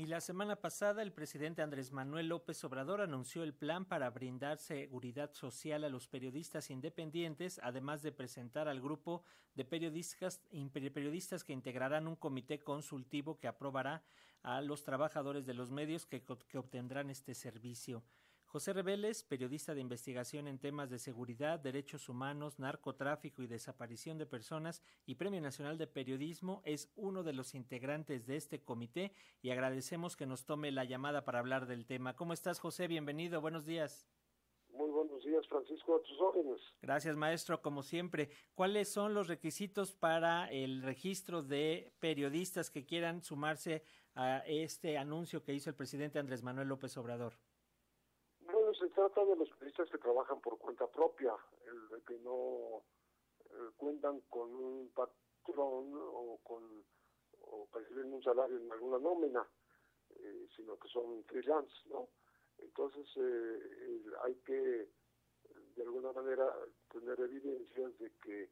Y la semana pasada el presidente Andrés Manuel López Obrador anunció el plan para brindar seguridad social a los periodistas independientes, además de presentar al grupo de periodistas, periodistas que integrarán un comité consultivo que aprobará a los trabajadores de los medios que, que obtendrán este servicio. José Reveles, periodista de investigación en temas de seguridad, derechos humanos, narcotráfico y desaparición de personas y Premio Nacional de Periodismo, es uno de los integrantes de este comité y agradecemos que nos tome la llamada para hablar del tema. ¿Cómo estás, José? Bienvenido, buenos días. Muy buenos días, Francisco, a tus órdenes. Gracias, maestro, como siempre. ¿Cuáles son los requisitos para el registro de periodistas que quieran sumarse a este anuncio que hizo el presidente Andrés Manuel López Obrador? Se trata de los periodistas que trabajan por cuenta propia, el que no eh, cuentan con un patrón o con o perciben un salario en alguna nómina, eh, sino que son freelance, ¿no? Entonces eh, hay que de alguna manera tener evidencias de que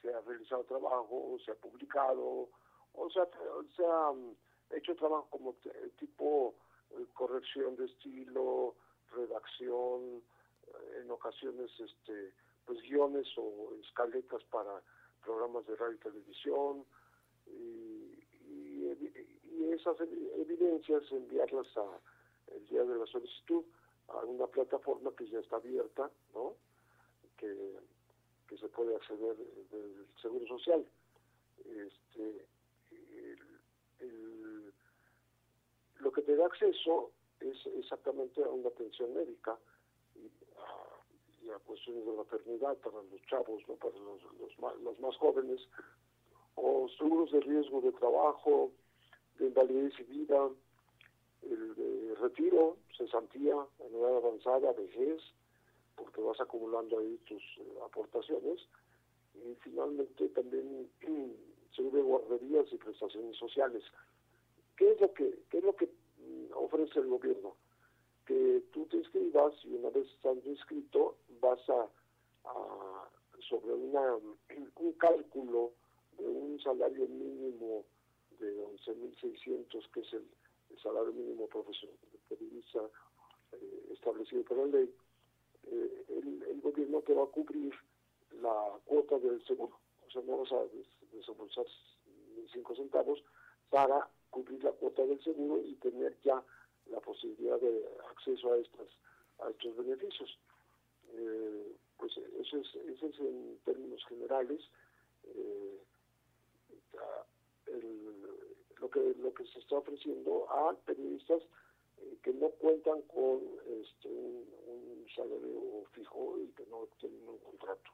se ha realizado trabajo, se ha publicado, o sea, se ha mm, hecho trabajo como tipo corrección de estilo, redacción, eh, en ocasiones este pues guiones o escaletas para programas de radio y televisión y, esas evidencias enviarlas a el día de la solicitud a una plataforma que ya está abierta, ¿no? Que, que se puede acceder del Seguro Social. Este, lo que te da acceso es exactamente a una atención médica y a, cuestiones de maternidad para los chavos, no para los, los más jóvenes, o seguros de riesgo de trabajo, de invalidez y vida, el de retiro, cesantía, en edad avanzada, vejez, porque vas acumulando ahí tus eh, aportaciones, y finalmente también seguro de guarderías y prestaciones sociales. ¿Qué es lo que, qué es lo que ofrece el gobierno, que tú te inscribas y una vez estando inscrito vas a, sobre una, un cálculo de un salario mínimo de 11.600, que es el, salario mínimo profesional periodista eh, establecido por la ley, eh, el, el, gobierno te va a cubrir la cuota del seguro. O sea, no vas a desembolsar cinco centavos para cubrir la cuota del seguro y tener ya la posibilidad de acceso a estas a estos beneficios. Eh, pues eso es, eso es en términos generales eh, lo que lo que se está ofreciendo a periodistas eh, que no cuentan con este, un salario fijo y que no tienen un contrato.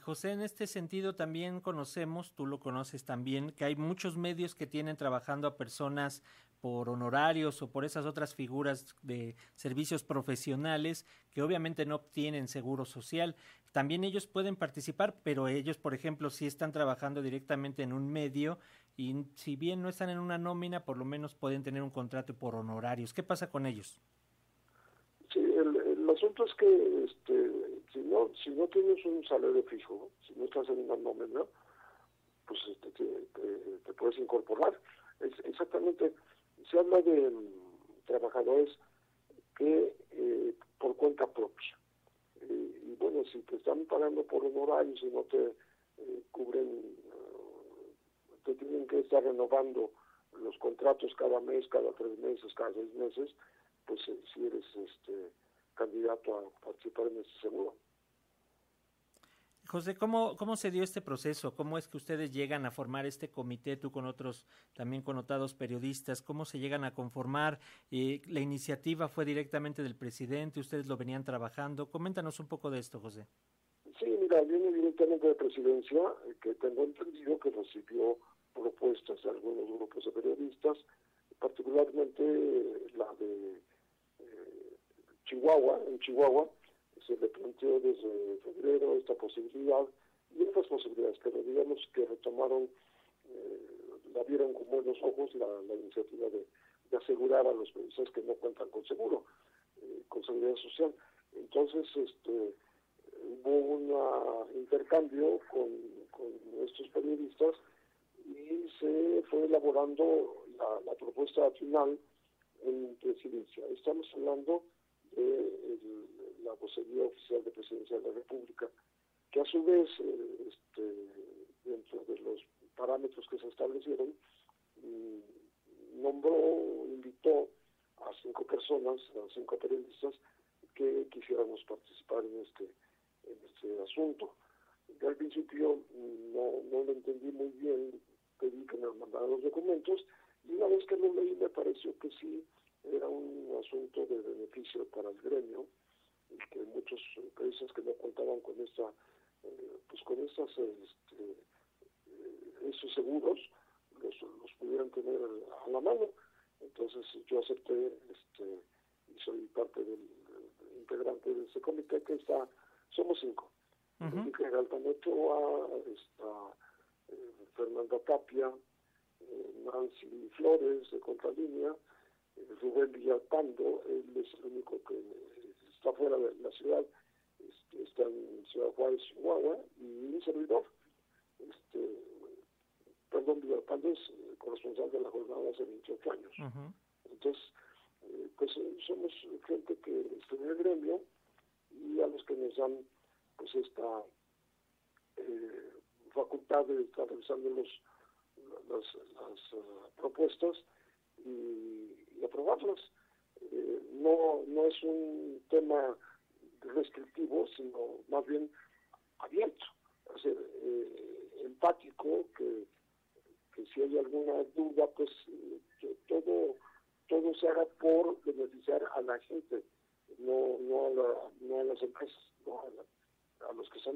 José, en este sentido también conocemos, tú lo conoces también, que hay muchos medios que tienen trabajando a personas por honorarios o por esas otras figuras de servicios profesionales que obviamente no obtienen seguro social. También ellos pueden participar, pero ellos, por ejemplo, sí están trabajando directamente en un medio y si bien no están en una nómina, por lo menos pueden tener un contrato por honorarios. ¿Qué pasa con ellos? El, asunto es que este, si no, si no tienes un salario fijo, si no estás en una nómina, pues este, te, puedes incorporar. Es exactamente, se habla de mm, trabajadores que eh, por cuenta propia. Eh, y bueno, si te están pagando por un horario, si no te eh, cubren, te tienen que estar renovando los contratos cada mes, cada tres meses, cada seis meses, pues si eres este candidato a participar en este seguro. José, ¿cómo, ¿cómo se dio este proceso? ¿Cómo es que ustedes llegan a formar este comité, tú con otros también connotados periodistas? ¿Cómo se llegan a conformar? Eh, ¿La iniciativa fue directamente del presidente? ¿Ustedes lo venían trabajando? Coméntanos un poco de esto, José. Sí, mira, viene directamente de presidencia, eh, que tengo entendido que recibió propuestas de algunos grupos de periodistas, particularmente Chihuahua, en Chihuahua, se le planteó desde febrero esta posibilidad y otras posibilidades, pero digamos que retomaron, eh, la vieron con buenos ojos la, iniciativa de, asegurar a los periodistas que no cuentan con seguro, eh, con seguridad social. Entonces, este hubo un intercambio con, estos periodistas y se fue elaborando la, propuesta final en presidencia. Estamos hablando de la vocería oficial de presidencia de la República, que a su vez, eh, este, dentro de los parámetros que se establecieron, mm, nombró, invitó a cinco personas, a cinco periodistas, que quisiéramos participar en este, en este asunto. Yo al principio mm, no, no lo entendí muy bien, pedí que me mandaran los documentos, y una vez que lo leí me pareció que sí era un asunto de beneficio para el gremio, y que muchos empresas que no contaban con esta eh, pues con estas este, eh, esos seguros los, los pudieran tener a la mano entonces yo acepté este y soy parte del, integrante de ese comité que está somos cinco uh -huh. General Ochoa, está eh, Fernanda Tapia Nancy Flores de Contralínea Rubén Villalpando él es el único que está fuera de la ciudad este, está en Ciudad Juárez, Chihuahua, y un servidor, este, perdón, Villalpando es eh, corresponsal de la jornada hace 28 años. Entonces, eh, pues eh, somos gente que está en el gremio y a los que nos dan pues esta facultad de estar revisando los, las, las propuestas y, y aprobarlas. no, no es un tema restrictivo, sino más bien abierto, eh, empático, que, que, si hay alguna duda, pues que todo, todo se haga por beneficiar a la gente, no, no, a, la, no a las empresas, no a, a los que están